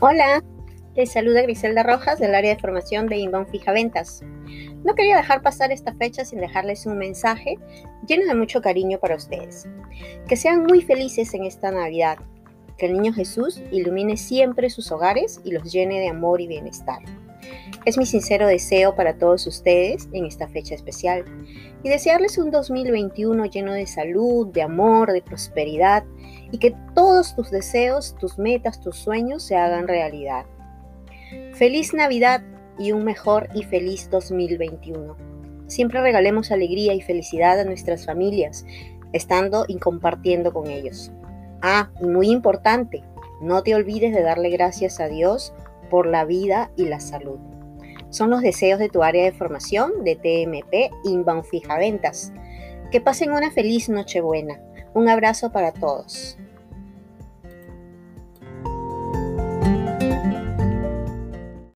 Hola, les saluda Griselda Rojas del área de formación de Inbound Fija Ventas. No quería dejar pasar esta fecha sin dejarles un mensaje lleno de mucho cariño para ustedes. Que sean muy felices en esta Navidad. Que el niño Jesús ilumine siempre sus hogares y los llene de amor y bienestar. Es mi sincero deseo para todos ustedes en esta fecha especial y desearles un 2021 lleno de salud, de amor, de prosperidad y que todos tus deseos, tus metas, tus sueños se hagan realidad. Feliz Navidad y un mejor y feliz 2021. Siempre regalemos alegría y felicidad a nuestras familias, estando y compartiendo con ellos. Ah, y muy importante, no te olvides de darle gracias a Dios por la vida y la salud. Son los deseos de tu área de formación de TMP Inbound Fija Ventas. Que pasen una feliz Nochebuena. Un abrazo para todos.